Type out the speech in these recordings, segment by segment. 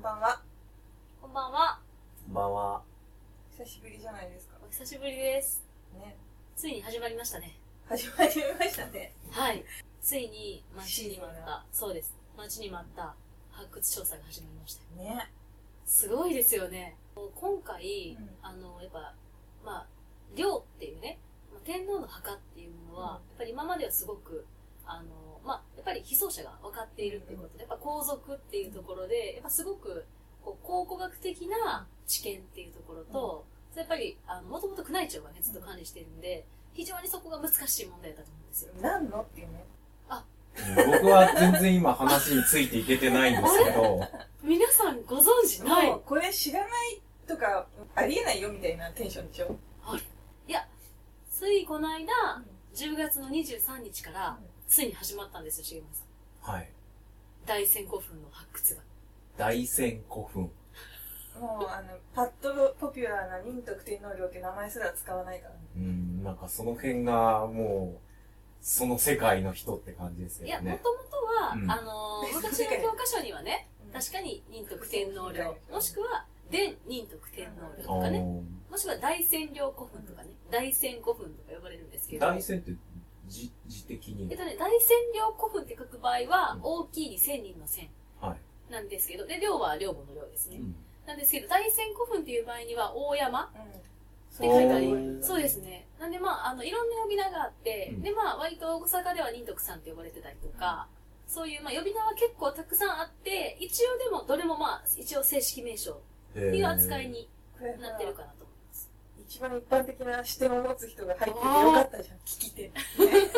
んばんは。こんばんは。こんばんは。久しぶりじゃないですか。お久しぶりです。ね。ついに始まりましたね。始まりましたね。はい。ついに待ちに待っシーズンた、そうです。待ちに待った発掘調査が始まりました。ね。すごいですよね。今回、うんあの、やっぱ、まあ、領っていうね、まあ天皇の墓っていうものは、うんやっぱり今まではすごく、あの、まあ、やっぱり被葬者が分かっているっていうことで、やっぱ皇族っていうところで、やっぱすごく、こう考古学的な知見っていうところと、それやっぱり、あの、もともと宮内庁がね、ずっと管理しているんで、非常にそこが難しい問題だと思うんですよ。何のっていうね。僕は全然今話についていけてないんですけど、皆さんご存知ない？これ知らないとか、ありえないよみたいなテンションでしょ？いや、ついこの間、10月の23日から、ついに始まったんですよ、重村さん。はい。大仙古墳の発掘が。大仙古墳。もう、あの、パッとポピュラーな仁徳天皇陵って名前すら使わないからね。うん、なんかその辺がもう、その世界の人って感じですいや、よね。もともとは、うんあのー、昔の教科書にはね、うん確かに仁徳天皇陵、もしくは、伝仁徳天皇陵とあかね、ーもしくは大仙陵古墳とかね、大仙古墳とか呼ばれるんですけど、大仙って的にえっとね、大仙陵古墳って書く場合はう、ん大きいに千人の千はい。なんですけど、で、陵は陵墓の陵ですね。うんなんですけど、大仙古墳っていう場合には、大山うん。って書いてありそうですね。なんでまあ、あの、いろんな呼び名があって、うんでまあ、割と大阪では仁徳さんって呼ばれてたりとか、そういう、まあ、呼び名は結構たくさんあって、一応でも、どれもまあ、一応正式名称っていう扱いになってるかなと。一番一般的な視点を持つ人が入っててよかったじゃん。聞き手。ね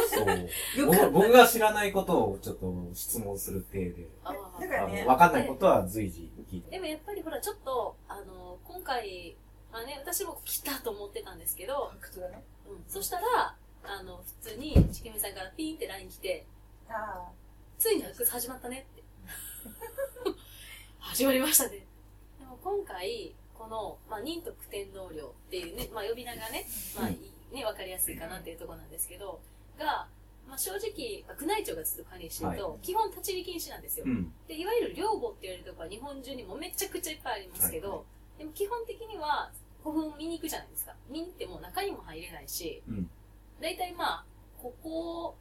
そう。僕僕が知らないことをちょっと質問する体で、あだからねわかんないことは随時聞いて。でもやっぱりほら、ちょっと、あの、今回、まあね、私も来たと思ってたんですけど、ね。うん、そしたら、あの、普通に、ちきみさんからピーンって LINE 来て、あついに発掘始まったねって。始まりましたね。でも今回、この、まあ、仁徳天皇陵っていうね、まあ、呼び名がね、まあ、いいね、わかりやすいかなっていうところなんですけど、が、まあ、正直、まあ宮内庁がずっと管理してると、は基本立ち入り禁止なんですよ。うん。で、いわゆる陵墓って言われるところは日本中にもめちゃくちゃいっぱいありますけど、はいはでも基本的には古墳見に行くじゃないですか。見に行っても中にも入れないし、うん。大体まあ、ここ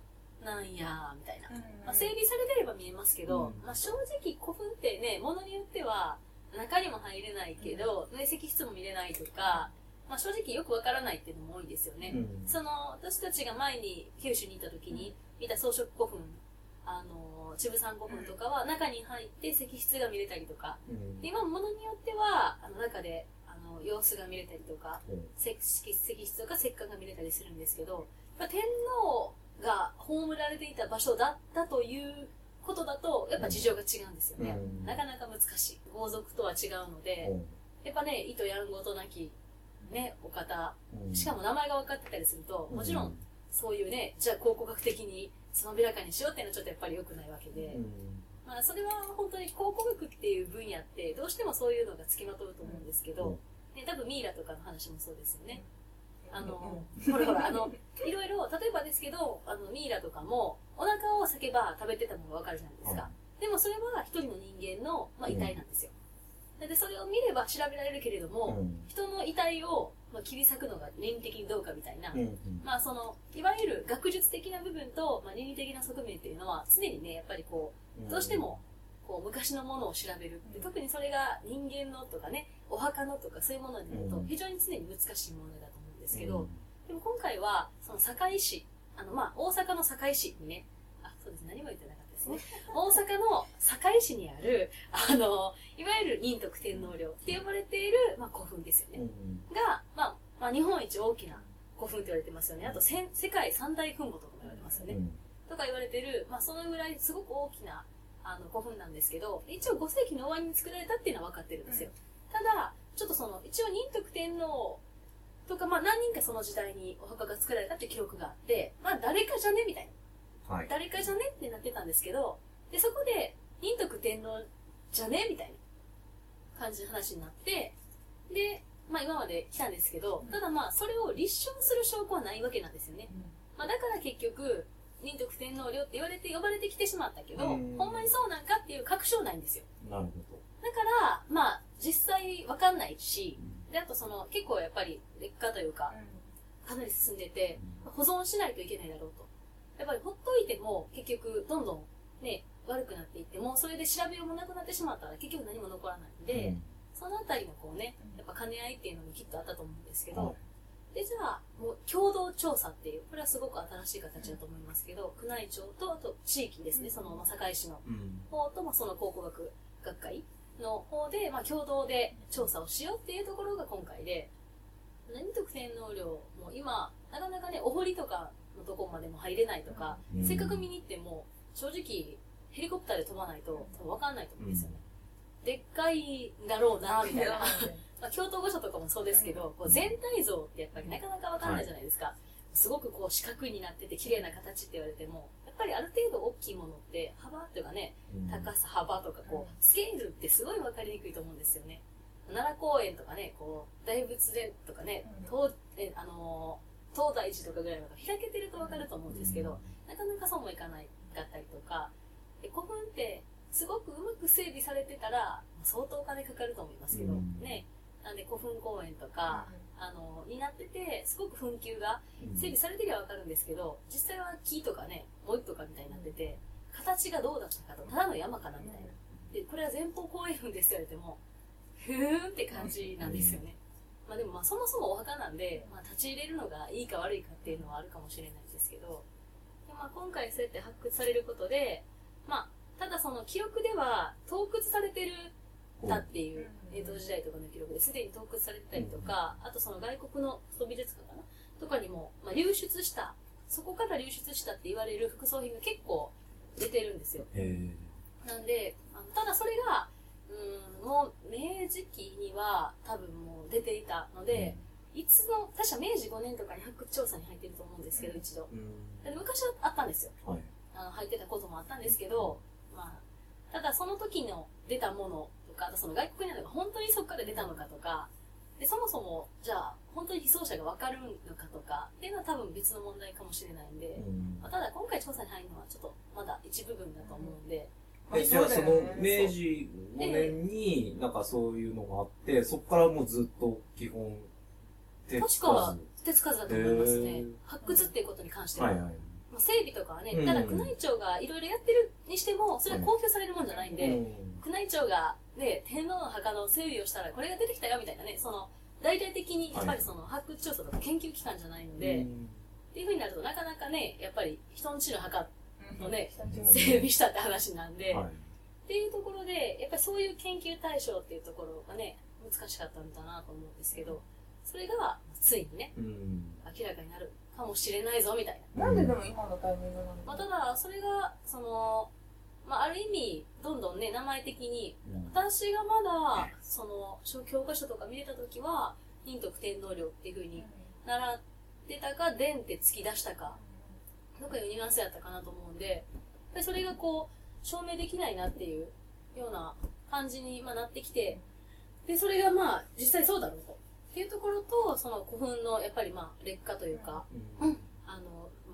なんや、みたいなまあ、整備されてれば見えますけど、うんまあ、正直古墳ってね、ものによっては中にも入れないけど、ね、石室も見れないとか、まあ、正直よくわからないっていうのも多いですよね。うん。その、私たちが前に九州にいた時に見た装飾古墳、あの、千山古墳とかは中に入って石室が見れたりとか、今ものによっては、あの中で、あの、様子が見れたりとか、うん。石石室とか石棺が見れたりするんですけど、やっぱ天皇が葬られていた場所だったということだと、やっぱ事情が違うんですよね。うん。なかなか難しい。皇族とは違うので、うん。やっぱね、意図やんごとなき、ね、お方、うん。しかも名前が分かってたりすると、もちろうんそういうね、じゃあ考古学的につまびらかにしようっていうのはちょっとやっぱり良くないわけで、うん。まあそれは本当に考古学っていう分野ってどうしてもそういうのが付きまとうと思うんですけど、ね、多分ミイラとかの話もそうですよね。あの、ほらほら、あの、いろいろ、例えばですけど、あの、ミイラとかも、お腹を裂けば食べてたのがわかるじゃないですか。でもそれは一人の人間の、まあ、遺体なんですよ。で、それを見れば調べられるけれども、うん。人の遺体を、まあ、切り裂くのが倫理的にどうかみたいな、うんまあその、いわゆる学術的な部分と、まあ、倫理的な側面っていうのは、常にね、やっぱりこう、どうしても、こう、昔のものを調べるって、特にそれが人間のとかね、お墓のとかそういうものになるとう、ん。非常に常に難しい問題だとですけど、でも今回は、その堺市、あの、まあ、大阪の堺市にね、あ、そうです、何も言ってなかったですね。大阪の堺市にある、あの、いわゆる仁徳天皇陵って呼ばれている、まあ、古墳ですよね。うんが、まあ、まあ、日本一大きな古墳って言われてますよね。あと、世界三大墳墓とかも言われてますよね。うんとか言われてる、まあ、そのぐらいすごく大きなあの古墳なんですけど、一応5世紀の終わりに作られたっていうのは分かってるんですよ。ただ、ちょっとその、一応仁徳天皇とか、まあ何人かその時代にお墓が作られたっていう記録があって、まあ誰かじゃねみたいな。はい。誰かじゃねってなってたんですけど、で、そこで、仁徳天皇じゃねみたいな感じの話になって、で、まあ今まで来たんですけど、ただまあそれを立証する証拠はないわけなんですよね。まあだから結局、仁徳天皇陵って言われて呼ばれてきてしまったけど、うんほんまにそうなんかっていう確証ないんですよ。なるほだから、実際わかんないし、で、あとその、結構やっぱり劣化というか、かなり進んでて、保存しないといけないだろうと。やっぱりほっといても、結局、どんどんね、悪くなっていっても、それで調べようもなくなってしまったら、結局何も残らないんで、そのあたりのこうね、やっぱ兼ね合いっていうのもきっとあったと思うんですけど、で、じゃあ、もう共同調査っていう、これはすごく新しい形だと思いますけど、宮内庁と、あと地域ですね、その、まあ、堺市のうん。方と、まあ、その考古学学会の方で、まあ、共同で調査をしようっていうところが今回で、何特天皇陵も今、なかなかね、お堀とかのとこまでも入れないとか、うんせっかく見に行っても、正直、ヘリコプターで飛ばないと、多分わかんないと思うんですよね。でっかいんだろうな、みたいな。まあ、京都御所とかもそうですけど、こう全体像ってやっぱりなかなかわかんないじゃないですか。すごくこう四角になってて綺麗な形って言われても、ぱりある程度大きいものって幅っていうかね、高さ幅とかこう、スケールってすごいわかりにくいと思うんですよね。奈良公園とかね、こう、大仏殿とかね、うん。東えあのー東大寺とかぐらいまで開けてるとわかると思うんですけど、なかなかそうもいかないかったりとか、で古墳ってすごくうまく整備されてたら、相当お金かかると思いますけど、うん。ね、なんで古墳公園とか、あの、になってて、すごく墳丘が整備されてりゃわかるんですけど、実際は木とかね、森とかみたいになってて、形がどうだったかと、ただの山かなみたいな。で、これは前方後円墳ですよ言われても、ふーんって感じなんですよね。まあでもまあそもそもお墓なんで、まあ立ち入れるのがいいか悪いかっていうのはあるかもしれないんですけど、でまあ今回そうやって発掘されることで、まあ、ただその記録では盗掘されてるたっていううん江戸時代とかの記録ですでに盗掘されてたりとか、あとその外国の古美術館かな？とかにも、まあ、流出した、そこから流出したって言われる副葬品が結構出てるんですよ。へなんで、あのただそれが、うん、もう明治期には多分もう出ていたので、いつの、確か明治5年とかに発掘調査に入ってると思うんですけど、一度。うん。で昔はあったんですよ。はい。あの入ってたこともあったんですけど、まあ、ただその時の出たものとか、あとその外国にあるのが本当にそこから出たのかとか、で、そもそも、じゃあ、本当に被葬者がわかるのかとか、っていうのは多分別の問題かもしれないんで、まあ、ただ今回調査に入るのはちょっとまだ一部分だと思うんで、え、じゃあその明治5年になんかそういうのがあって、そこからもうずっと基本、手つ確かか手つかずだと思いますね。発掘っていうことに関してず。は。はいはい。まあ、整備とかはね、うんただ宮内庁がいろいろやってるにしても、それは公表されるもんじゃないんで、うん宮内庁が、ね、天皇の墓の整備をしたらこれが出てきたよみたいなね、その、大々的にやっぱりその発掘調査とか研究機関じゃないので、っていう風になるとなかなかね、やっぱり人んちの墓のね、うん整備したって話なんで、はい。っていうところで、やっぱりそういう研究対象っていうところがね、難しかったんだなと思うんですけど、それがついにね、うん。明らかになるかもしれないぞみたいな。なんででも今のタイミングなのまあ、ただ、それが、その、まあ、ある意味、どんどんね、名前的に、私がまだ、その、教科書とか見れたときは、仁徳天皇陵っていう風に習ってたか、伝って突き出したか、なんかいうニュアンスやったかなと思うんで、でそれがこう、証明できないなっていうような感じにまあなってきて、で、それがまあ、実際そうだろうと。っていうところと、その古墳のやっぱりまあ、劣化というか、うん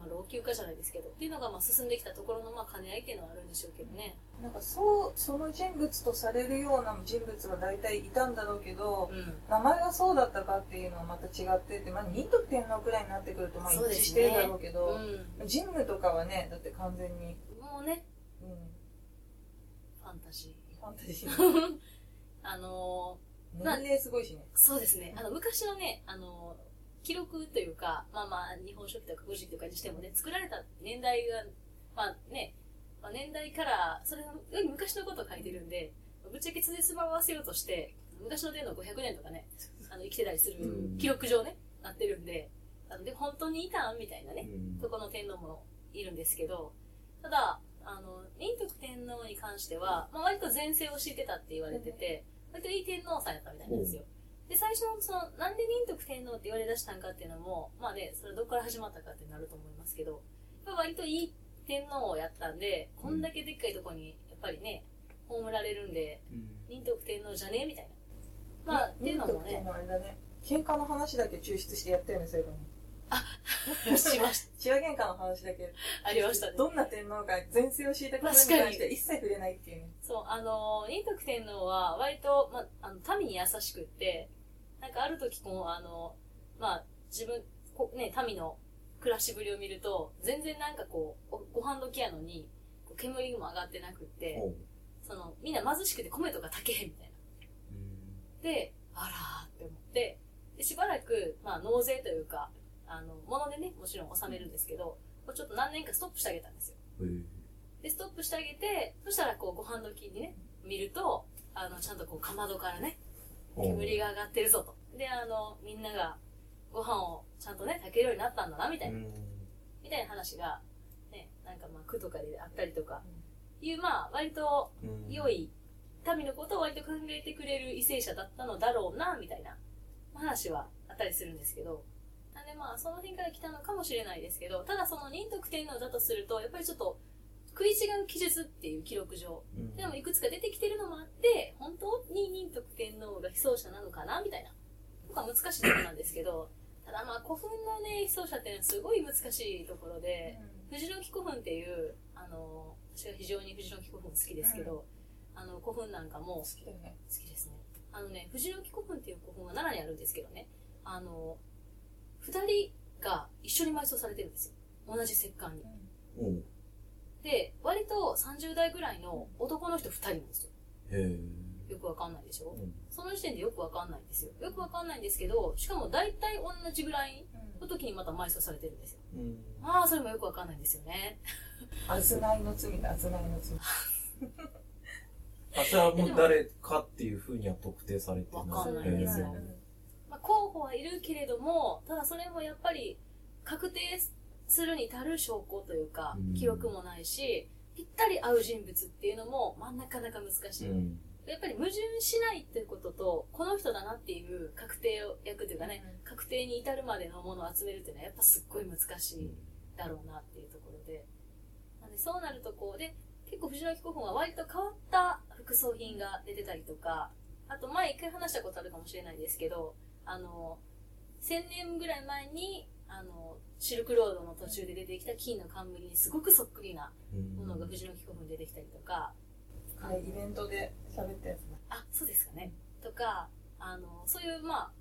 あ、老朽化じゃないですけど、っていうのがまあ進んできたところのまあ兼ね合いっていうのはあるんでしょうけどね。なんかそうその人物とされるような人物は大体いたんだろうけどうん。名前がそうだったかっていうのはまた違ってて、まあ、仁徳天皇くらいになってくるとまあ一致してるだろうけどうん。神武とかはねだって完全に、もうね、うん、ファンタジファンタジー。ー あの年齢すごいしねーそうですね。あの、昔のね、あのー記録というか、まあまあ、日本書紀とか古事記とかにしてもね、作られた年代が、まあね、まあ、年代から、それより昔のことを書いてるんで、ぶっちゃけつじつまを合わせようとして、昔の年の500年とかね、あの、生きてたりするうん記録上ね、なってるんで、あので、本当にいたんみたいなね、うんそこの天皇もいるんですけど、ただ、あの、仁徳天皇に関しては、まあ、割と前世を敷いてたって言われてて、割といい天皇さんやったみたいなんですよ。で、最初のその、なんで仁徳天皇って言われ出したんかっていうのも、まあね、それどこから始まったかってなると思いますけど、割といい天皇をやったんで、こんだけでっかいとこに、やっぱりね、葬られるんで、うん仁徳天皇じゃねえみたいな。まあ、っていうのもね、ね喧嘩の話だけ抽出してやったよねそういえばねしまし千葉 喧嘩の話だけた。ありましたね。どんな天皇が前世を敷いたことに関して一切触れないっていうね。そう、あの、仁徳天皇は割と、ま、あの、民に優しくって、なんかある時こう、あの、まあ、自分、こね、民の暮らしぶりを見ると、全然なんかこう、おご飯時やのに、煙も上がってなくって、その、みんな貧しくて米とか炊けへんみたいな。うんで、あらーって思って、でしばらく、まあ、納税というか、あの、物でね、もちろん納めるんですけど、こうちょっと何年かストップしてあげたんですよ。で、ストップしてあげて、そしたらこう、ご飯時にね、見ると、あの、ちゃんとこう、かまどからね、煙が上がってるぞと。で、あの、みんなが、ご飯をちゃんとね、炊けるようになったんだな、みたいな、うん。みたいな話が、ね、なんかまあ、句とかであったりとか、いう、まあ、割とうん。良い、民のことを割と考えてくれる為政者だったのだろうな、みたいな話はあったりするんですけど、なんでまあ、その辺から来たのかもしれないですけど、ただその仁徳天皇だとすると、やっぱりちょっと、食い違う記述っていう記録上、うんでもいくつか出てきてるのもあって、本当に仁徳天皇が被葬者なのかなみたいな。とか難しいところなんですけど、ただまあ古墳のね、被葬者っていうのはすごい難しいところで、藤の木古墳っていう、あの、私は非常に藤の木古墳好きですけど、あの、古墳なんかも好きだよね。好きですね。あのね、藤の木古墳っていう古墳は奈良にあるんですけどね、あの、二人が一緒に埋葬されてるんですよ。同じ石棺に。おうで、割と30代ぐらいの男の人二人なんですよ。へえよくわかんないでしょ？うんその時点でよくわかんないんですよ。よくわかんないんですけど、しかも大体同じぐらいの時にまた埋葬されてるんですよ。うんまあ、それもよくわかんないんですよね。あずないの罪だ、あずないの罪。あ、それはもう誰かっていうふうには特定されてない。わかんないんですよまあ、候補はいるけれども、ただそれもやっぱり確定するに足る証拠というかうん、記録もないし、ぴったり合う人物っていうのも、まあ、なかなか難しい。うんやっぱり矛盾しないっていうことと、この人だなっていう確定役というかね、確定に至るまでのものを集めるっていうのはやっぱすっごい難しいだろうなっていうところで。なんでそうなるとこうで、結構藤野木古墳は割と変わった副葬品が出てたりとか、あと前一回話したことあるかもしれないですけど、あの、1000年ぐらい前に、あの、シルクロードの途中で出てきた金の冠にすごくそっくりなうんものが藤野木古墳に出てきたりとか、あれ、イベントで喋ったやつだ。あ、そうですかね。とか、あの、そういう、まあ、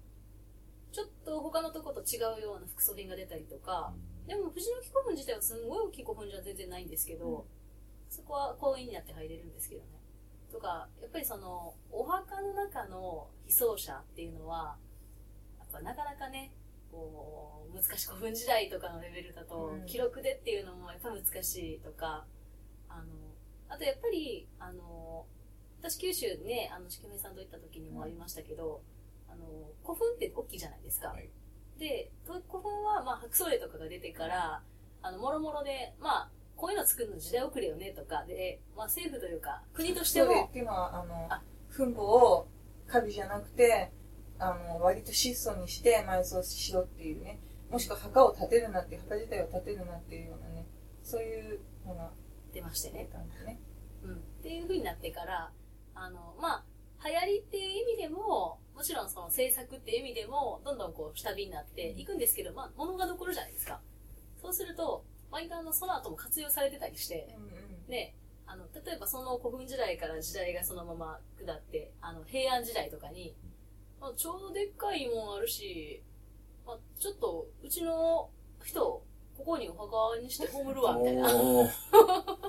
ちょっと他のとこと違うような副葬品が出たりとか、でも藤の木古墳自体はすんごい大きい古墳じゃ全然ないんですけど、そこは公園になって入れるんですけどね。とか、やっぱりその、お墓の中の被葬者っていうのは、やっぱなかなかね、こう、難しい古墳時代とかのレベルだと、うん。記録でっていうのもやっぱ難しいとか、あの、あとやっぱり、あの、私九州にね、あの、しけめさんと行った時にもありましたけど、あの、古墳って大きいじゃないですか。はい。で、古墳は、まあ、白草例とかが出てから、あの、もろもろで、まあ、こういうの作るの時代遅れよねとか、で、まあ、政府というか、国としてもストーリーっ、ていうのは、あのあ、墳墓をカビじゃなくて、あの、割と質素にして埋葬しろっていうね。もしくは墓を建てるなっていう、墓自体を建てるなっていうようなね、そういうのが出ましてね。うん。っていう風になってから、あの、まあ、流行りっていう意味でも、もちろんその制作っていう意味でも、どんどんこう下火になっていくんですけど、まあ、物が残るじゃないですか。そうすると、割とあの、その後も活用されてたりして、うんうん。で、あの、例えばその古墳時代から時代がそのまま下って、あの、平安時代とかに、まあ、ちょうどでっかいもんあるし、まあ、ちょっと、うちの人、ここにお墓にして葬るわ、みたいな。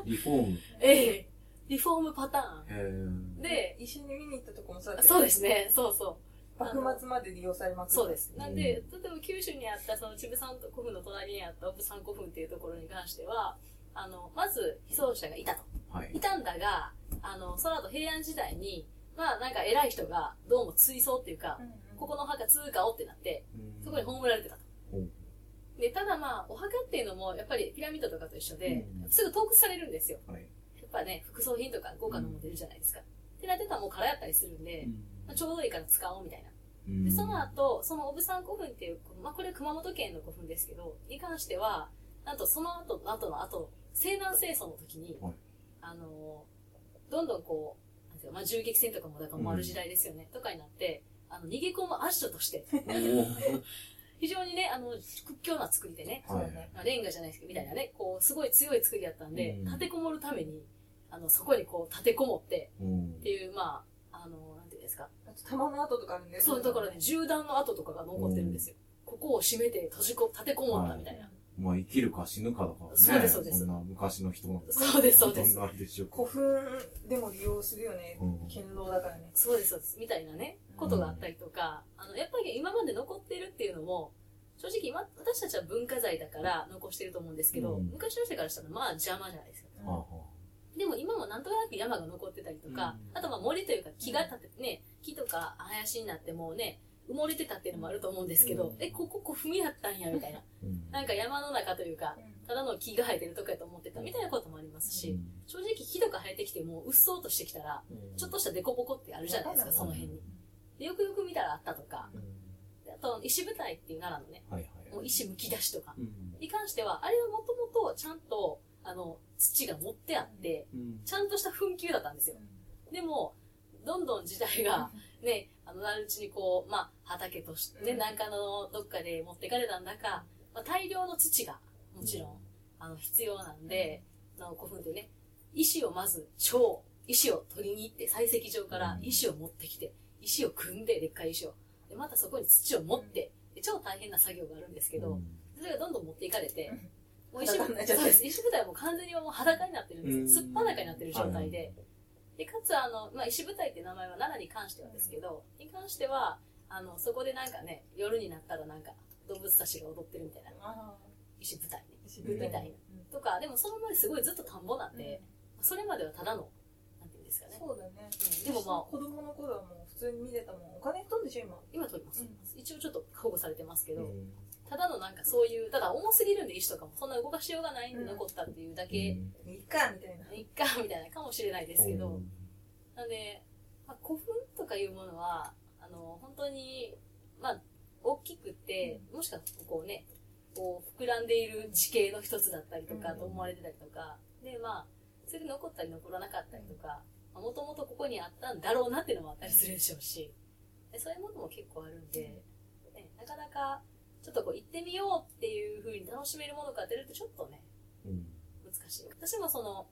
リフォーム。ええリフォームパターン。で、一緒に見に行ったとこもそうだったよそうですね、そうそう。幕末まで利用されまくったそうです。なんで、例うえば九州にあった、その千部山古墳の隣にあった奥山古墳っていうところに関しては、あの、まず、被葬者がいたと。はいい。たんだが、あの、その後平安時代に、まあなんか偉い人がどうも追葬っていうかう、んうんここのお墓通過をってなって、うんそこに葬られてたと。うんで、ただまあ、お墓っていうのも、やっぱりピラミッドとかと一緒で、うんすぐ盗掘されるんですよ。はい。やっぱね、副葬品とか豪華なもの出るじゃないですか。ってなってたらもう空やったりするんで、まあ、ちょうどいいから使おうみたいな。うんで、その後、そのオブサン古墳っていう、まあ、これ熊本県の古墳ですけど、に関しては、なんとその後の後の後、西南戦争の時に、はいあのー、どんどんこう、なんていうかまあ、銃撃戦とかもだからもある時代ですよね、とかになって、あの、逃げ込むアッシュとして、非常にね、あの、屈強な作りでね、はい。まあレンガじゃないですけど、みたいなね、こう、すごい強い作りだったんで、うん。立てこもるために、あの、そこにこう、立てこもって、うん。っていう、まあ、あの、なんていうんですか。あと弾の跡とかあるんだよね。そう、だからね、銃弾の跡とかが残ってるんですよ。ここを閉めて閉じこ、立てこもったみたいな。まあ生きるか死ぬかだからね。そうですそうですんな昔の人の。そうですそうですそんなあれでしょう古墳でも利用するよねうん。堅牢だからね。そうです、そうです。みたいなね、ことがあったりとか、あの、やっぱり今まで残ってるっていうのも、正直今、私たちは文化財だから残してると思うんですけど、うん昔の人からしたらまあ邪魔じゃないですか。でも今もなんとなく山が残ってたりとか、うんあとまあ森というか木が立ってね、木とか林になってもうね、埋もれてたっていうのもあると思うんですけど、うん。え、ここ古墳やったんや、みたいな。うん。なんか山の中というか、ただの木が生えてるとこやと思ってたみたいなこともありますし、正直木とか生えてきてもうっそうとしてきたら、うん。ちょっとしたデコボコってあるじゃないですか、うん。その辺に。でよくよく見たらあったとか、あと石舞台っていう奈良のね、はいはい。もう石むき出しとかうん。に関しては、あれはもともとちゃんと、あの、土が持ってあって、うん。ちゃんとした墳丘だったんですよ。でも、どんどん時代が、ね、あの、なるうちにこう、まあ、畑として、ね、うん。なんかのどっかで持ってかれたんだか、まあ、大量の土が、もちろん、あの、必要なんで、あの古墳でね、石をまず、超、石を取りに行って、採石場からうん。石を持ってきて、石を組んで、でっかい石を。で、またそこに土を持って、で超大変な作業があるんですけど、それがどんどん持っていかれて、もう石舞台はもう完全にもう裸になってるんです。よ。すっぱだかになってる状態で。で、かつ、あの、まあ、石舞台って名前は奈良に関してはですけど、に関しては、あの、そこでなんかね、夜になったらなんか、動物たちが踊ってるみたいな、あ石舞台ね。石みたいな。とか、でもその前すごいずっと田んぼなんで、それまではただの、なんていうんですかね。そうだね。うんでもまあ、子供の頃はもう普通に見てたもん。お金飛んでしょ、今。今撮ります、うん一応ちょっと保護されてますけど、うんただのなんかそういう、ただ重すぎるんで石とかもそんな動かしようがないんで残ったっていうだけ、いいか、みたいな。いっか、みたいなかもしれないですけど、なんで、まあ、古墳とかいうものは、あの、本当に、まあ、大きくって、もしかしたらこうね、こう、膨らんでいる地形の一つだったりとかうん。と思われてたりとか、で、まあ、それで残ったり残らなかったりとか、もともとここにあったんだろうなっていうのもあったりするでしょうし、でそういうものも結構あるんで、ね、なかなか、ちょっとこう行ってみようっていう風に楽しめるものかって言うとちょっとね、うん難しい。私もその、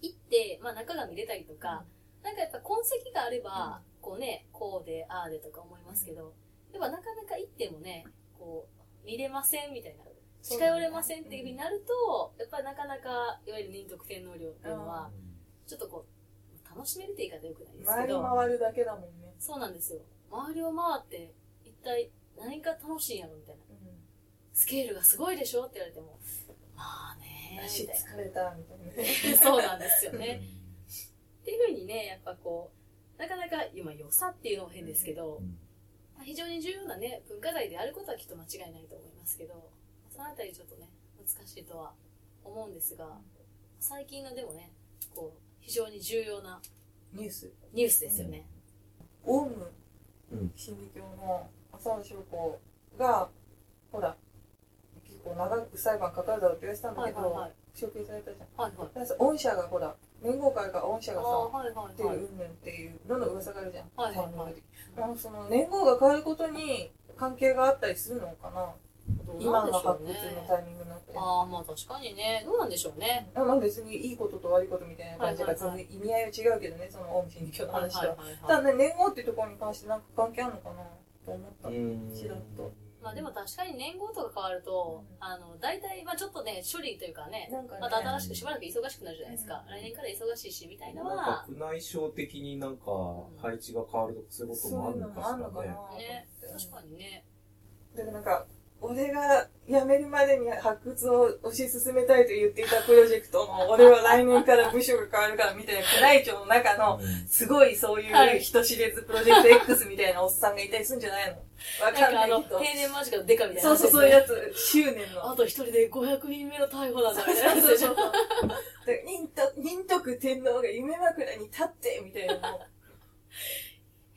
行って、まあ中が見れたりとか、なんかやっぱ痕跡があれば、こうね、こうで、ああでとか思いますけど、やっぱなかなか行ってもね、こう、見れませんみたいな、近寄れませんっていう風になると、やっぱりなかなか、いわゆる仁徳天皇陵っていうのは、ちょっとこう、楽しめるって言い方よくないです回りけど、回るだけだもんね。そうなんですよ。周りを回って、一体何が楽しいんやろみたいな。スケールがすごいでしょって言われても、まあね、足疲れた、みたいな。そうなんですよね。っていうふうにね、やっぱこう、なかなか今良さっていうのも変ですけど、まあ非常に重要なね、文化財であることはきっと間違いないと思いますけど、そのあたりちょっとね、難しいとは思うんですが、最近のでもね、こう、非常に重要なニュース。ニュースですよね。オウムうん真理教の浅野翔子が、ほら、結構長く裁判かかるだろうって言われてたんだけど、はいはいはい。処刑されたじゃん。はいはい。だからさ御社がほら、連合会が御社がさ、はいはいはい。っていううんぬんっていうどんどん噂があるじゃん。はいはいはいタイミング的にその年号が変わることに関係があったりするのかな今の発掘ねのタイミングになって。ああ、まあ確かにね。どうなんでしょうね。あまあ別にいいことと悪いことみたいな感じがはいはい意味合いは違うけどね、そのオウム真理教の話とは。はいただね、年号っていうところに関してなんか関係あるのかなと思った。うんちらっとまあでも確かに年号とか変わると、うんあの、大体、まあちょっとね、処理というかね、なんかね、また新しくしばらく忙しくなるじゃないですか。うん来年から忙しいし、みたいなのなんは内省的になんか配置が変わるとかそういうこともあるのかしらね。ね、確かにね。だからなんか、俺が辞めるまでに発掘を推し進めたいと言っていたプロジェクトの、俺は来年から部署が変わるからみたいな宮内庁の中の、すごいそういう人知れずプロジェクト X みたいなおっさんがいたりするんじゃないの？わかなんないけど。定年間近のデカみたいなそうそう。そういうやつ、執念の。あと一人で500人目の逮捕だぞ、みたいなやつそうでしょそうそう。で仁徳仁徳天皇が夢枕に立ってみたいな。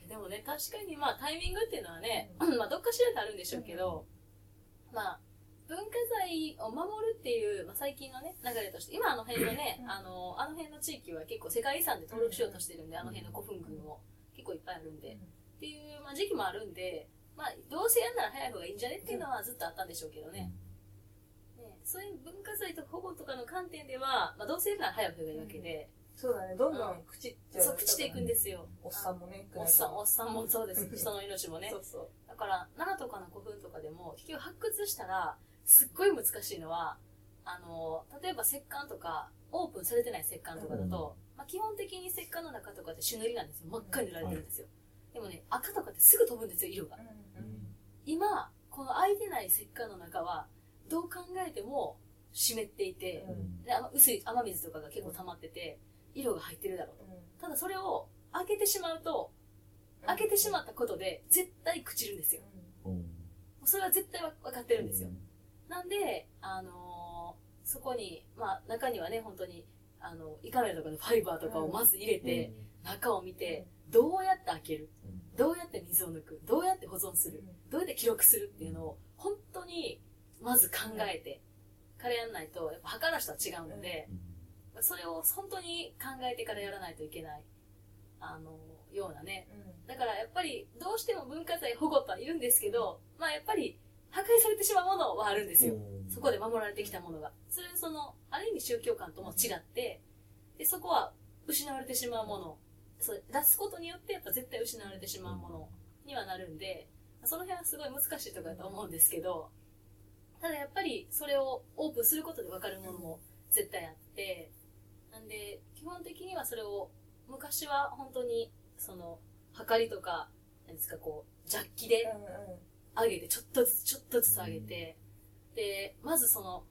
でもね、確かにまあタイミングっていうのはね、まあどっかしらであるんでしょうけど、まあ、文化財を守るっていう、まあ、最近のね、流れとして、今あの辺のねう、ん。あの、あの辺の地域は結構世界遺産で登録しようとしてるんで、あの辺の古墳群も結構いっぱいあるんで、っていう、まあ、時期もあるんで、まあ、どうせやんなら早い方がいいんじゃねっていうのはずっとあったんでしょうけどね。ねそういう文化財とか保護とかの観点では、まあ、どうせやるなら早い方がいいわけで、そうだね、どんどん朽ちっちゃう。そう、朽ちていくんですよ。おっさんもね、おっさん、おっさんもそうです。人の命もねそ。うそう。だから、奈良とかの古墳とかでも、結局発掘したら、すっごい難しいのは、あの、例えば石棺とか、オープンされてない石棺とかだと、まあ、基本的に石棺の中とかって朱塗りなんですよ。真っ赤に塗られてるんですよ。でもね、赤とかってすぐ飛ぶんですよ、色が。今、この空いてない石棺の中は、どう考えても湿っていて、で雨薄い雨水とかが結構溜まってて、色が入ってるだろうと。ただそれを開けてしまうと、開けてしまったことで絶対朽ちるんですよ。それは絶対わ分かってるんですよ。なんで、あのーそこに、まあ中にはね、本当に、あの、胃カメラとかのファイバーとかをまず入れて、中を見て、どうやって開ける？どうやって水を抜く？どうやって保存する？どうやって記録するっていうのを、本当に、まず考えて、からやんないと、やっぱ測ら人は違うので、それを本当に考えてからやらないといけない、あの、ようなね。だからやっぱり、どうしても文化財保護とはいるんですけど、まあやっぱり、破壊されてしまうものはあるんですよ。そこで守られてきたものが。それはその、ある意味宗教観とも違って、で、そこは失われてしまうもの。それ出すことによってやっぱ絶対失われてしまうものにはなるんで、その辺はすごい難しいところだと思うんですけど、ただやっぱりそれをオープンすることで分かるものも絶対あって、なんで、基本的にはそれを、昔は本当に、その、はかりとか、何ですか、こう、ジャッキで上げて、ちょっとずつ、ちょっとずつ上げて、で、まずその、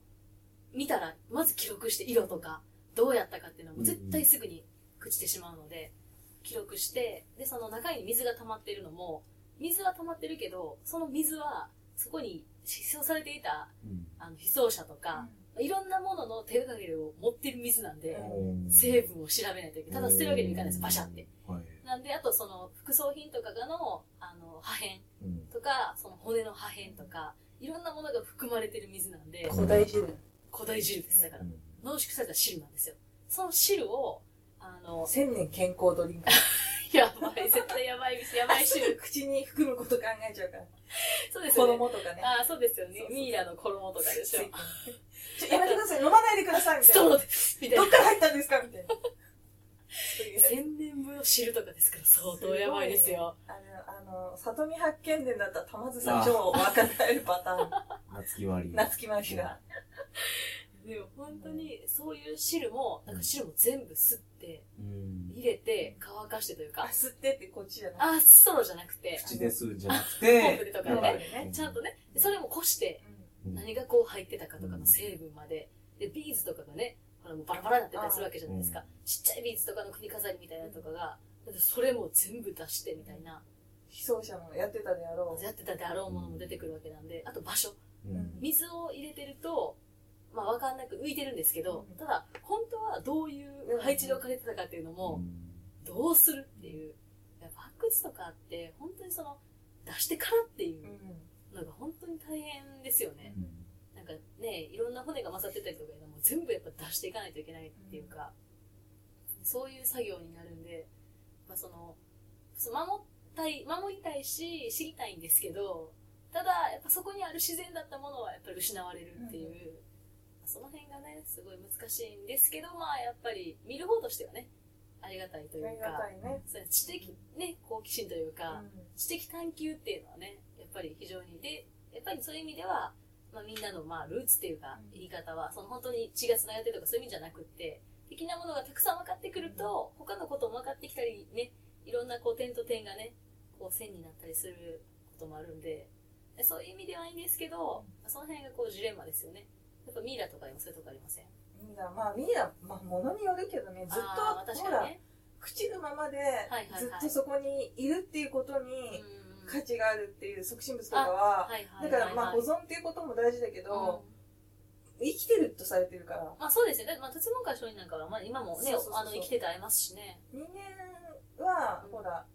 見たら、まず記録して色とか、どうやったかっていうのも絶対すぐに朽ちてしまうので、記録して、で、その中に水が溜まってるのも、水は溜まってるけど、その水は、そこに失踪されていた、あの、被葬者とか、いろんなものの手がかりを持ってる水なんで、成分を調べないといけない。ただ捨てるわけにはいかないです、バシャって。なんで、あとその、副葬品とかがの、あの、破片とか、その骨の破片とか、いろんなものが含まれてる水なんで、古代汁。古代汁です。だから、濃縮された汁なんですよ。その汁を、あの、千年健康ドリンク。やばい、絶対やばいです。やばい汁。口に含むこと考えちゃうから。そうですよね。衣とかね。ああ、そうですよねミイラの衣とかでしょ。ちょ、やめてください。飲まないでください。みたいな。そうです。みたいなどっ。から入ったんですかみたいな。千年分の汁とかですから相当やばいですよ。あの、あの、里見八犬伝だったら玉津さん超若返るパターン。夏木割り。夏木マシが。でも本当にそういう汁も、なんか汁も全部吸って、うん入れて、乾かしてというあ、か、吸ってってこっちじゃない。あ、ソロじゃなくて、口で吸うんじゃなくポンプて、でとかでね、ねちゃんとね、それもこして、うん何がこう入ってたかとかの成分まで、で、ビーズとかがね、ほらもうバラバラになってたりするわけじゃないですか。ちっちゃいビーズとかの首飾りみたいなのとかが、だってそれも全部出してみたいな、被葬者もやってたであろう。やってたであろうものも出てくるわけなんで、あと場所。うん。水を入れてると、まあわかんなく浮いてるんですけど、うん。ただ、本当はどういう配置で置かれてたかっていうのも、どうするっていう。やっぱ発掘とかって、本当にその、出してからっていううん。のが本当に大変ですよね。なんかね、いろんな骨が混ざってたりとかいうのも全部やっぱ出していかないといけないっていうか、そういう作業になるんで、まあその、守ったい、守りたいし、知りたいんですけど、ただ、やっぱそこにある自然だったものはやっぱり失われるっていう、その辺がね、すごい難しいんですけど、まあやっぱり見る方としてはね、ありがたいというか、ね。知的ね、好奇心というか、知的探求っていうのはね、ぱり非常に、で、やっぱりそういう意味では、まあみんなのまあルーツっていうかうん言い方は、その本当に血が繋がってるとかそういう意味じゃなくって、的なものがたくさん分かってくると、他のことも分かってきたりね、いろんなこう点と点がね、こう線になったりすることもあるんで、でそういう意味ではいいんですけど、その辺がこうジレンマですよね。やっぱミイラとかでもそういうとこありません？ミイラ、まあミイラ、まあ物によるけどね、ずっと、あーまあ確ほら。朽ちるままではいはいはいずっとそこにいるっていうことうんに価値があるっていう促進物とかは、だからまあ保存っていうことも大事だけうん。ど、生きてるとされてるから、まあそうですよ。ね。まあ、鉄門会商人なんかは、まあ今もね、あの、生きてて会えますしね。人間は、ほら、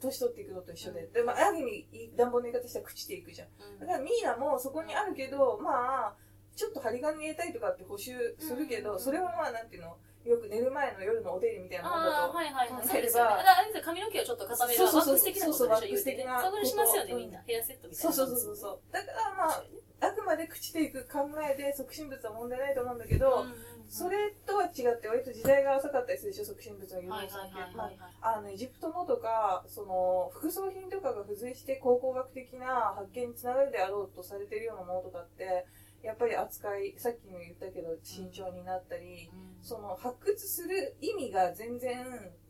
年取っていくのと一緒で、うんでまあ、ある意味、暖房の言い方したら朽ちていくじゃん。うん。だからミイラもそこにあるけど、まあ、ちょっと針金入れたりとかって補修するけど、うんそれはまあ、なんていうの、よく寝る前の夜のお手入れみたいなだああ、と。はいはいはい。髪の毛をちょっと固めるワそうそうそうックス的なことそうそうでしょ言うそしますよね、みんな。ヘアセットみたいな。そうそうそうそうそう。だからまあ、あくまで朽ちていく考えで促進物は問題ないと思うんだけど、うんうんうんそれとは違って割と時代が浅かったりするでしょ、促進物のさんってはあの、エジプトのとか、その、副葬品とかが付随して考古学的な発見につながるであろうとされてるようなものとかって、やっぱり扱い、さっきも言ったけど、慎重になったり、うんその、発掘する意味が全然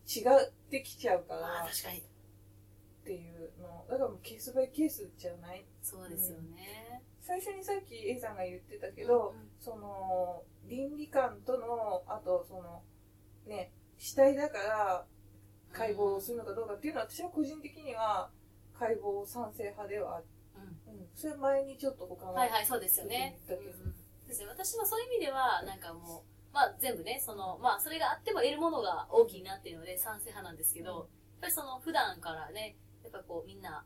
違ってきちゃうかあらあ、確かに。っていうの。だからもうケースバイケースじゃない？そうですよね。最初にさっき A さんが言ってたけど、うんその、倫理観との、あと、その、ね、死体だから解剖をするのかどうかっていうのは、私は個人的には解剖賛成派ではある。うんうん。それ前にちょっと他の。はいはい、そうですよね。ですね私はそういう意味では、なんかもう、まあ全部ね、その、まあそれがあっても得るものが大きいなっていうので賛成派なんですけど、やっぱりその普段からね、やっぱこうみんな、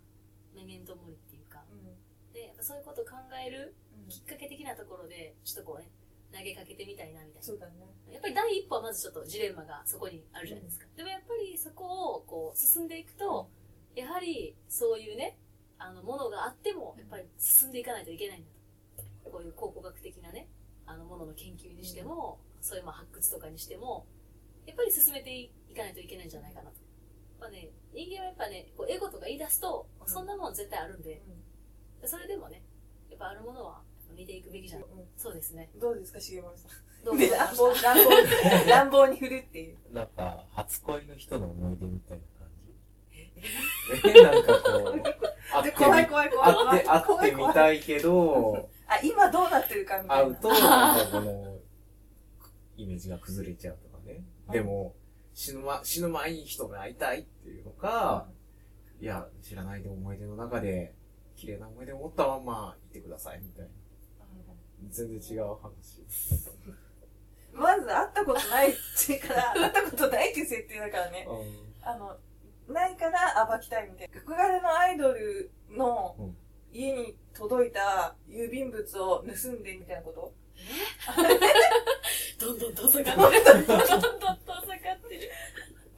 メメントモリっていうか、うん。で、やっぱそういうことを考えるうんきっかけ的なところで、ちょっとこうね、投げかけてみたいなみたいな。そうだね。やっぱり第一歩はまずちょっとジレンマがそこにあるじゃないですか。でもやっぱりそこをこう進んでいくと、やはりそういうね、あのものがあっても、やっぱり進んでいかないといけないんだと。こういう考古学的なね、あのものの研究にしても、そういうまあ発掘とかにしても、やっぱり進めていかないといけないんじゃないかなと。やっぱね、人間はやっぱね、こうエゴとか言い出すと、うんそんなもん絶対あるんで、うそれでもね、やっぱあるものは見ていくべきじゃない。ん。うんそうですね。どうですか、重森さん。どうで、乱暴、乱暴に、乱暴に振るっていう。なんか、初恋の人の思い出みたいな感じえ、なんかこう、会っ怖い怖い怖い怖い。会って、会ってみたいけど、あ、今どうなってるかみたいな。会うと、なんかこの、イメージが崩れちゃうとかね。でも、死ぬま、死ぬ前に人に会いたいっていうのか、いや、知らないで思い出の中で、綺麗な思い出を持ったまんまいてください、みたいな。全然違う話。まず会ったことないっていうから、会ったことないっていう設定だからね。あの、ないから暴きたいみたいな。憧れのアイドルのうん家に届いた郵便物を盗んでみたいなこと？どんどん遠ざかってる。どんどん遠ざかってる。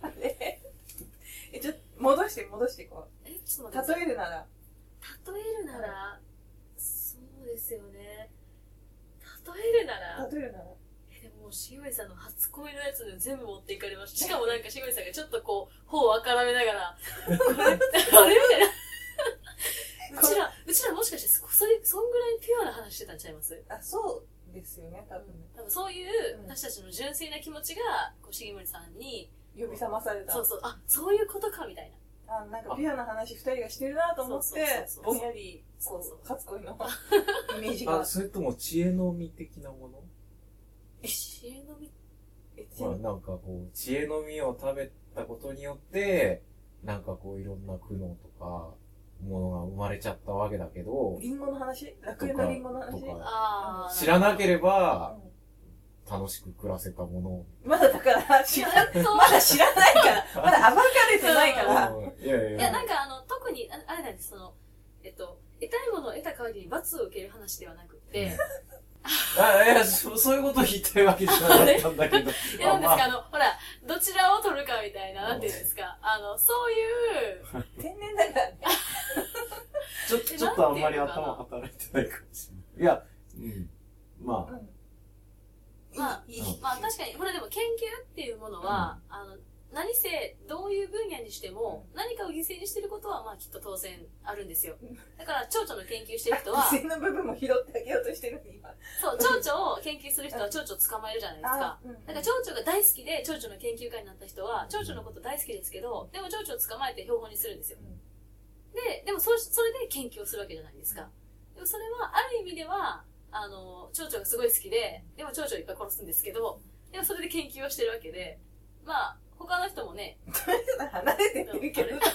あれ え、ちょっと、戻して戻していこえ、ちょっう。と待って。例えるなら。例えるなら、そうですよね。例えるなら、例えるなら。しおりさんの初恋のやつで全部持っていかれました。しかもなんかしおりさんがちょっとこう、頬をあからめながら、これ、あれみたいな。うちら、うちらもしかしてそ、それ、そんぐらいピュアな話してたんちゃいます？あ、そうですよね、多分ね。多分そういううん私たちの純粋な気持ちが、こう、重森さんに、呼び覚まされた。そうそう、あ、そういうことか、みたいな。あ、なんかピュアな話二人がしてるなと思ってそう、そうぼんやり、こそうそうう、初恋の イメージがあ、。それとも知恵の実的なもの？知恵の実えちまあなんかこう、知恵の実を食べたことによって、なんかこういろんな苦悩とか、ものが生まれちゃったわけだけど、リンゴの話？楽園のリンゴの話？あー。知らなければうん。楽しく暮らせたもの。を。まだだから、知ら、まだ知らないから、まだ暴かれてないから。うん。いやいやいや、なんかあの、特に、ああれなんです、その、えっと、得たいものを得た代わりに罰を受ける話ではなくって、あ、いや、そそういうことを言いたいわけじゃなかったんだけど。いや、なんですか、まあの、ほら、どちらを取るかみたいな、なんていうんですか、あの、そういう、天然だからね。ちょ、ちょっとあんまり頭働いてないかもしれない。いや、うん。まあ、うんまあまあ確かに、ほらでも研究っていうものは、あの、何せ、どういう分野にしても、何かを犠牲にしてることは、まあきっと当然あるんですよ。だから、蝶々の研究してる人は、犠牲の部分も拾ってあげようとしてるのに今。そう、蝶々を研究する人は蝶々を捕まえるじゃないですか。うんだから蝶々が大好きで蝶々の研究家になった人は、蝶々のこと大好きですけど、でも蝶々を捕まえて標本にするんですよ。で、でもそそれで研究をするわけじゃないですか。でもそれは、ある意味では、あの、蝶々がすごい好きで、でも蝶々をいっぱい殺すんですけど、でもそれで研究をしてるわけで、まあ、他の人もね、離れてってるけど。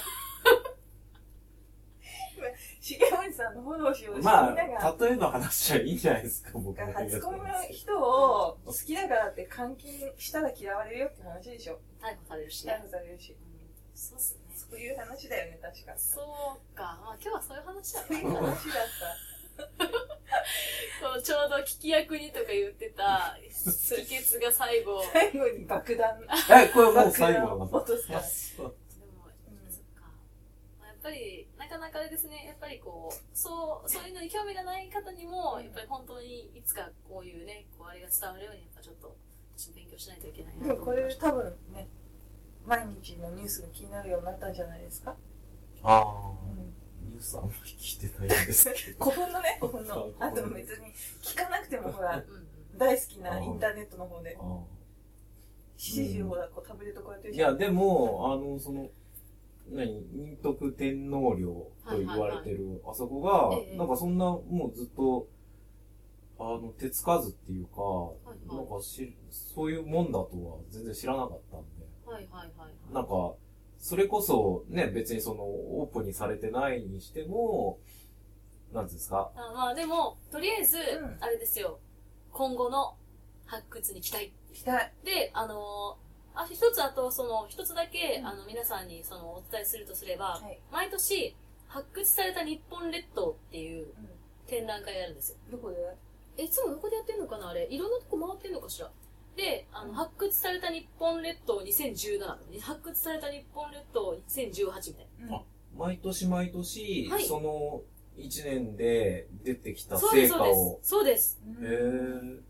重森さんのフォローしようとしてみまながらあ、例えの話はいいんじゃないですか、僕の初恋の人を好きだからって監禁したら嫌われるよって話でしょ。逮捕されるし逮ね。捕されるし。うんそうっすね。そういう話だよね、確か。そうか。まあ今日はそういう話だそういう話だった。そうちょうど聞き役にとか言ってた、帰結が最後。最後に爆弾、え、これもう爆最後の落とすから。でも、そっか。まあやっぱり、なかなかですね、やっぱりこう、そう、そういうのに興味がない方にも、やっぱり本当にいつかこういうね、こうあれが伝わるように、やっぱちょっと、私も勉強しないといけないなでもこれ。多分ね、毎日のニュースが気になるようになったんじゃないですか？ああ、うんニュースあんまり聞いてないんですけど。古墳のね、古墳。のあと別に聞かなくてもほら。大好きなインターネットの方で、あー7時ほら、こうタブレットこうやってるいや、でも、あの、その、何、仁徳天皇陵と言われてる、あそこが、ええなんかそんな、もうずっと、あの、手つかずっていうか、いはいなんかし、そういうもんだとは全然知らなかったんで、はいはいはい。なんか、それこそ、ね、別にその、オープンにされてないにしても、なんですか、あまあでも、とりあえず、うんあれですよ。今後の発掘に期待。期待。で、あのーあ、一つあと、その、一つだけ、うんあの、皆さんに、その、お伝えするとすれば、はい。毎年、発掘された日本列島っていうう展覧会があるんですよ。ん。どこで？え、いつもどこでやってんのかな？あれ。いろんなとこ回ってんのかしら？で、あの、うん発掘された日本列島2017、発掘された日本列島2018みたいうんあ毎年毎年、はいその、一年で出てきたな。そうです、成果そうですを。。そうです。うんへー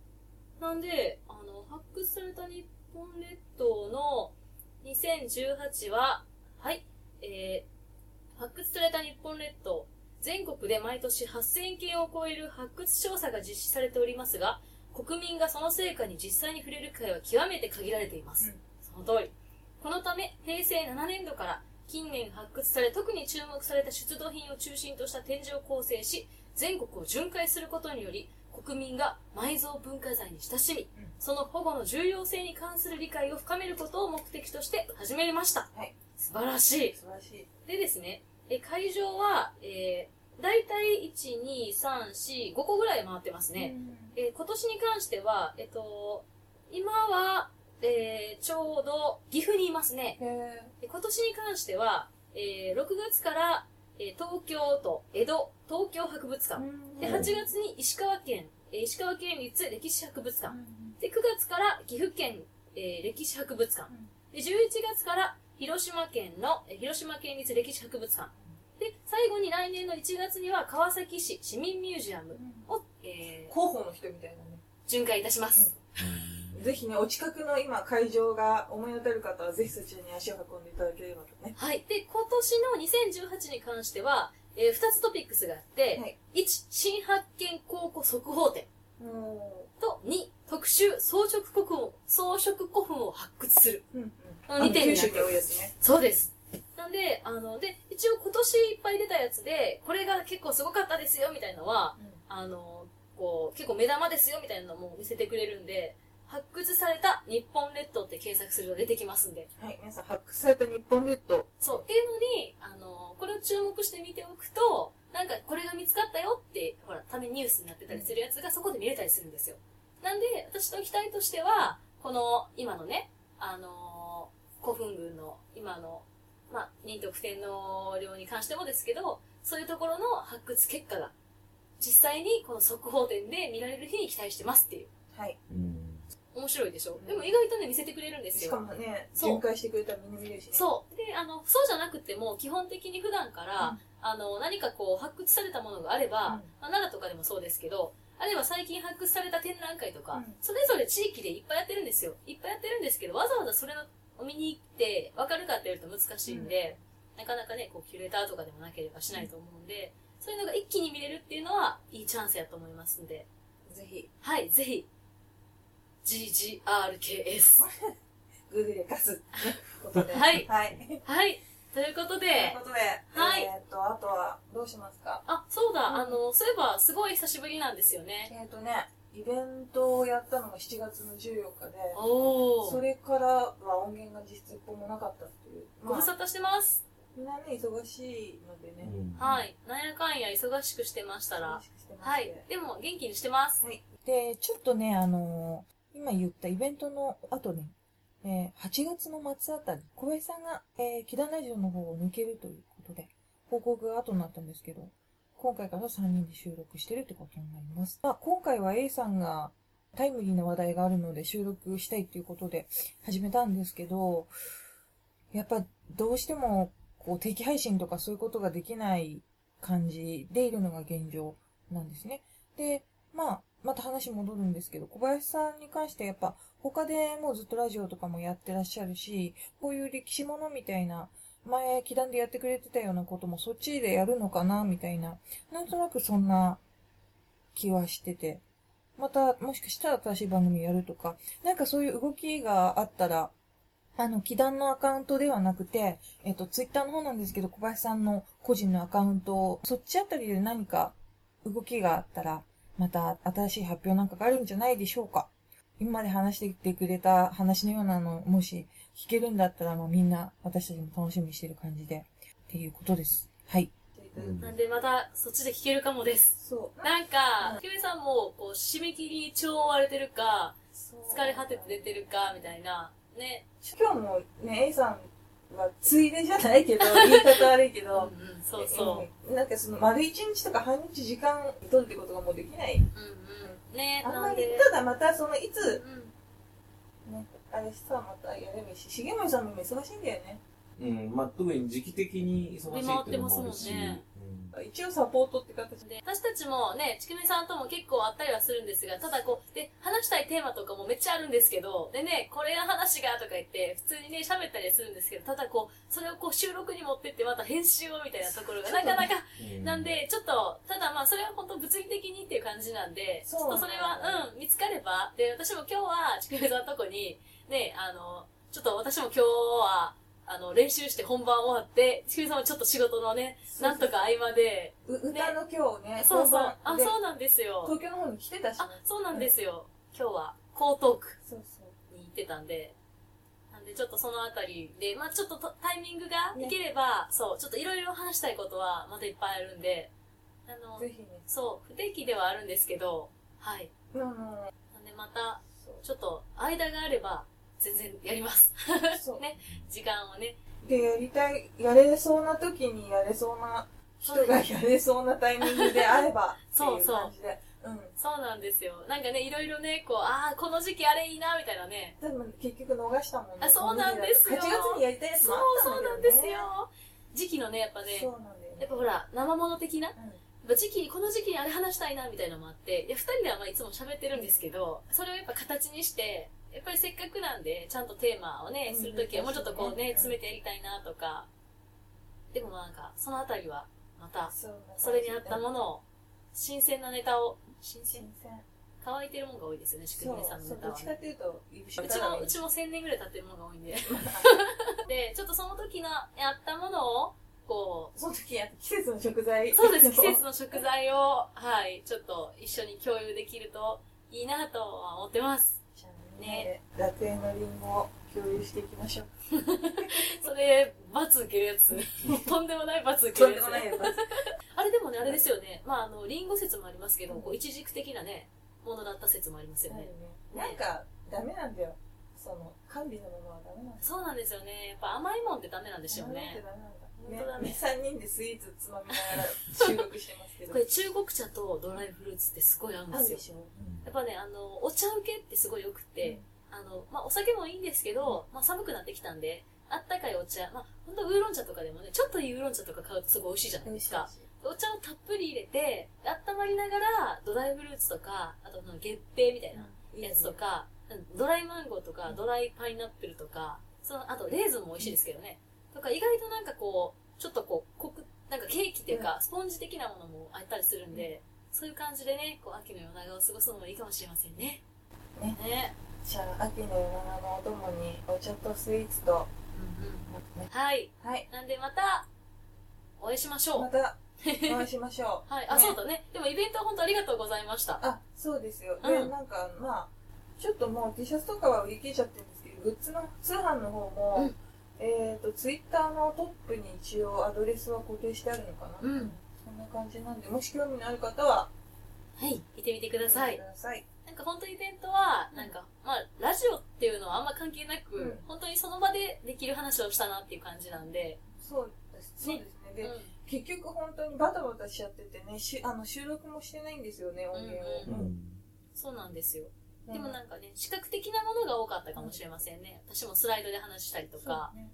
なんで、あの、発掘された日本列島の2018は、はい、えー、発掘された日本列島、全国で毎年8000件を超える発掘調査が実施されておりますが、国民がその成果に実際に触れる機会は極めて限られています。うんその通り。このため、平成7年度から近年発掘され特に注目された出土品を中心とした展示を構成し、全国を巡回することにより、国民が埋蔵文化財に親しみ、うんその保護の重要性に関する理解を深めることを目的として始めました。はい素晴らしい。素晴らしい。でですね、え会場は、えー、大体1、2、3、4、5個ぐらい回ってますね。えー今年に関しては、えっと、今は、えーちょうど岐阜にいますね。今年に関しては、えー6月から、えー東京都江戸東京博物館。で、うん8月に石川県、えー石川県立歴史博物館。うんで、9月から岐阜県、えー歴史博物館。で、11月から広島県の、えー広島県立歴史博物館。で、最後に来年の1月には川崎市市民ミュージアムを、えー広報の人みたいなね。巡回いたします。ぜひね、お近くの今会場が思い当たる方はぜひそちらに足を運んでいただければとね。はい。で、今年の2018に関しては、え2つトピックスがあって、はい1、新発見考古速報展もと、2、特集装飾古墳を、装飾古墳を発掘する。う、うんうん。あの2点になって多いやつね。そうです。なんで、あの、で、一応今年いっぱい出たやつで、これが結構すごかったですよ、みたいなのは、あの、こう、結構目玉ですよ、みたいなのも見せてくれるんで、発掘された日本列島って検索すると出てきますんで。はい、皆さん発掘された日本列島。そう。っていうのに、あの、これを注目して見ておくと、なんかこれが見つかったよって、ほら、ためニュースになってたりするやつがそこで見れたりするんですよ。なんで、私の期待としては、この、今のね、あの、古墳群の、今の、まあ、仁徳天皇陵に関してもですけど、そういうところの発掘結果が、実際にこの速報展で見られる日に期待してますっていう。はい。うん面白いでしょ、うんでも意外とね、見せてくれるんですしかよ。もね、そう巡回してくれたらみんな見れるしね。そう。で、あの、そうじゃなくても、基本的に普段から、うんあの、何かこう、発掘されたものがあれば、うんまあ、奈良とかでもそうですけど、あるいは最近発掘された展覧会とか、うんそれぞれ地域でいっぱいやってるんですよ。いっぱいやってるんですけど、わざわざそれを見に行って、わかるかって言われると難しいんで、なかなかね、こう、キュレーターとかでもなければしないと思うんで、そういうのが一気に見れるっていうチャンスやと思いますんで、ぜひ、はい、ぜひ、GGRKS。いうことで。はいはい。はい、ということでという、ことで、はいえーっと、あとは、どうしますか？あ、そうだ、うんあの、そういえば、すごい久しぶりなんですよね。えーっとね、イベントをやったのが7月の14日で、おー。それからは音源が実質一本もなかったっていう。まあ、ご無沙汰してます。みんなね、忙しいのでね。うんはい。なんやかんや忙しくしてましたら忙。してましてはい。でも、元気にしてます。はい。で、ちょっとね、あのー今言ったイベントの後ね、えー8月の末あたり、小林さんが、えー、木田ラジオの方を抜けるということで、報告が後になったんですけど、今回から3人で収録してるってことになります。まあ、今回は A さんが、タイムリーな話題があるので収録したいっていうことで始めたんですけど、やっぱどうしてもこう定期配信とかそういうことができない感じでいるのが現状なんですね。で、まあ、また話戻るんですけど、小林さんに関してやっぱ他でもうずっとラジオとかもやってらっしゃるし、こういう歴史ものみたいな、前、祈願でやってくれてたようなこともそっちでやるのかな、みたいな、なんとなくそんな気はしてて、また、もしかしたら新しい番組やるとか、なんかそういう動きがあったら、あの、祈願のアカウントではなくて、えっと、ツイッターの方なんですけど、小林さんの個人のアカウントを、そっちあたりで何か動きがあったら、また新しい発表なんかがあるんじゃないでしょうか。今まで話してきてくれた話のようなの、もし聞けるんだったら、まあみんな私たちも楽しみにしてる感じで、っていうことです。はい。うんなんでまたそっちで聞けるかもです。そう。なんか、キムさんもこう締め切りに超追われてるか、疲れ果てて出てるか、みたいな。ね。今日もね、A さんはついでじゃないけど、言い方悪いけうんど、うん、そうそう。うんなんかその丸一日とか半日時間取るってことがもうできない。うんうん。ね、あんまりただまたそのいつ、うん。ね、あれさ、またやればいいし、重森さんも今忙しいんだよね。うん、まあ、特に時期的に忙しいっていうのもあるし。見回ってますもんね一応サポートって形で。で私たちもね、ちくみさんとも結構あったりはするんですが、ただこう、で、話したいテーマとかもめっちゃあるんですけど、でね、これの話がとか言って、普通にね、喋ったりするんですけど、ただこう、それをこう収録に持ってってまた編集をみたいなところがなかなか、うん。なん、で、ちょっと、ただまあ、それは本当物理的にっていう感じなんで、ちそうょっとそれは、うん、見つかれば、で、私も今日は、ちくみさんのとこに、ね、あの、ちょっと私も今日は、あの、練習して本番終わって、ちくみさんもちょっと仕事のね、なんとか合間で、う歌の今日ね、そうそう。本あ、そうなんですよ。東京の方に来てたしね。あ、そうなんですよ。今日は、江東区。に行ってたんで、なんでちょっとそのあたりで、まあちょっととタイミングがいければ、そう、ちょっといろいろ話したいことはまだいっぱいあるんで、あの、ぜひね。そう、不定期ではあるんですけど、はい。あの、なんでまた、ちょっと間があれば、全然やります。そう。ね、時間をね。で、やりたい、やれそうな時にやれそうな人がやれそうなタイミングであれば、っていう感じで。うん。そうなんですよ。なんかね、いろいろね、こう、ああ、この時期あれいいな、みたいなね。でも結局逃したもんね。あそうなんですよ8月にやりたいやつそうもあったそうんだけどね。なんですよ。時期のね、やっぱねそ、うなんだよね。やっぱほら、生物的な、やっうんぱ時期に、この時期にあれ話したいな、みたいなのもあって、いや、二人ではまあいつも喋ってるんですけど、それをやっぱ形にして、やっぱりせっかくなんで、ちゃんとテーマをね、うんするときはもうちょっとこうね、うん詰めてやりたいな、とか。でもまあなんか、そのあたりは、また、それに合ったものを、新鮮なネタを、新鮮。乾いてるもんが多いですよね、しくそうみねさんのネタはね。どっちかっていうと、うちも、うちも1000年ぐらい経ってるものが多いんで。も。で、ちょっとその時のやったものを、こう、その時や季節の食材。そうです、季節の食材を、はい、ちょっと一緒に共有できるといいなとは思ってます。ね。楽園のリンゴを共有していきましょう。それ、罰受けるやつ。とんでもない罰受けるやつ。とんでもないやつあれでもね、あれですよね。まあ、あの、リンゴ説もありますけど、こう、一軸的なね、ものだった説もありますよね。なんか、ダメなんだよ。その、管理のものはダメなん。そうなんですよね。やっぱ甘いもんってダメなんでしょうね。本当だねね。3人でスイーツつまみながら収録してますけど。これ中国茶とドライフルーツってすごい合うんですよ。しょ？やっぱね、あの、お茶受けってすごい良くて、あの、まあ、お酒もいいんですけど、まあ、寒くなってきたんで、あったかいお茶、まあ、ほんとウーロン茶とかでもね、ちょっといいウーロン茶とか買うとすごい美味しいじゃないですか。お茶をたっぷり入れて、温まりながら、ドライフルーツとか、あと月餅みたいなやつとか、ドライマンゴーとか、ドライパイナップルとか、その、あとレーズンも美味しいですけどね。とか、意外となんかこう、ちょっとこう、コク、なんかケーキっていうか、スポンジ的なものもあったりするんで、そういう感じでね、こう、秋の夜長を過ごすのもいいかもしれませんね。ねね。じゃあ、秋の夜長のお供に、お茶とスイーツと、うんうん。ねはい。はい。なんでまた、お会いしましょう。また、お会いしましょう。はい。あ、ねそうだね。でもイベントは本当ありがとうございました。あ、そうですよ。で、うんなんか、まあ、ちょっともう T シャツとかは売り切れちゃってるんですけど、グッズの通販の方も、うんえっ、と、ツイッターのトップに一応アドレスは固定してあるのかな？うん。そんな感じなんで、もし興味のある方は、はい。行ってみてください見てく。ださい。なんか本当イベントは、なんか、まあ、ラジオっていうのはあんま関係なく、うん本当にその場でできる話をしたなっていう感じなんで、そうです。そうですね。で、うん。結局本当にバタバタしちゃっててね、しあの収録もしてないんですよね、音源を。うんうん。そうなんですよ。うんでもなんかね、視覚的なものが多かったかもしれませんね。私もスライドで話したりとか、そうね。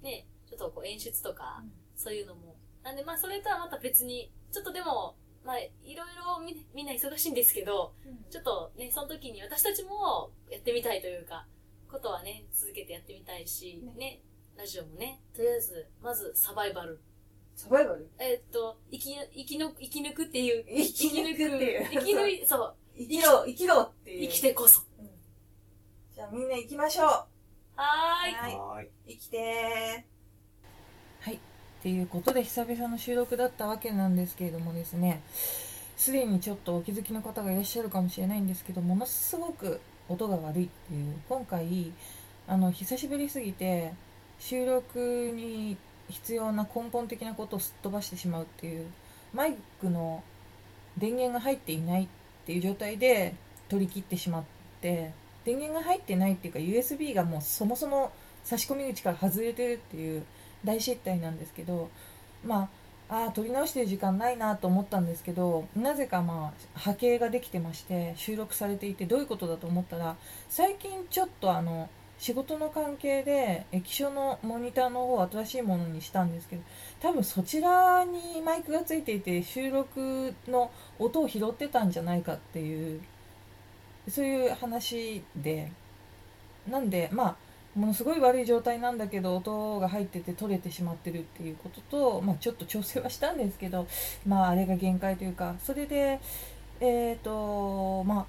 うん。ね、ちょっとこう演出とか、うん。そういうのも。なんでまあそれとはまた別に、ちょっとでも、まあいろいろみみんな忙しいんですけど、ちょっとね、その時に私たちもやってみたいというか、ことはね、続けてやってみたいし、ね。ね、ラジオもね、とりあえず、まずサバイバル。サバイバル？えーっと、生き、生きの、生き抜くっていう、生き抜くっていう。生き抜い、そう、生きろ、生きろっていう。生きてこそ。うんじゃあみんな行きましょう。はーい。はーい。生きてー。はい。っていうことで久々の収録だったわけなんですけれどもですね、すでにちょっとお気づきの方がいらっしゃるかもしれないんですけど、ものすごく音が悪いっていう、今回、あの、久しぶりすぎて、収録に必要な根本的なことをすっ飛ばしてしまうっていう、マイクの電源が入っていないっっていう状態で取り切ってしまって、電源が入ってないっていうか USB がもうそもそも差し込み口から外れてるっていう大失態なんですけどまああー撮り直してる時間ないなと思ったんですけどなぜかまあ波形ができてまして収録されていてどういうことだと思ったら最近ちょっとあの仕事の関係で液晶のモニターの方を新しいものにしたんですけど多分そちらにマイクがついていて収録の音を拾ってたんじゃないかっていうそういう話で。なんでまあものすごい悪い状態なんだけど音が入ってて取れてしまってるっていうことと、まあ、ちょっと調整はしたんですけどまああれが限界というかそれでえっ、とまあ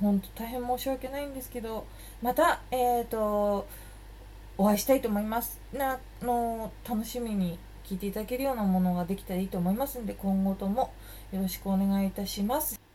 本当大変申し訳ないんですけどまたえっ、とお会いしたいと思います。なの楽しみに聞いていただけるようなものができたらいいと思いますので今後ともよろしくお願いいたします。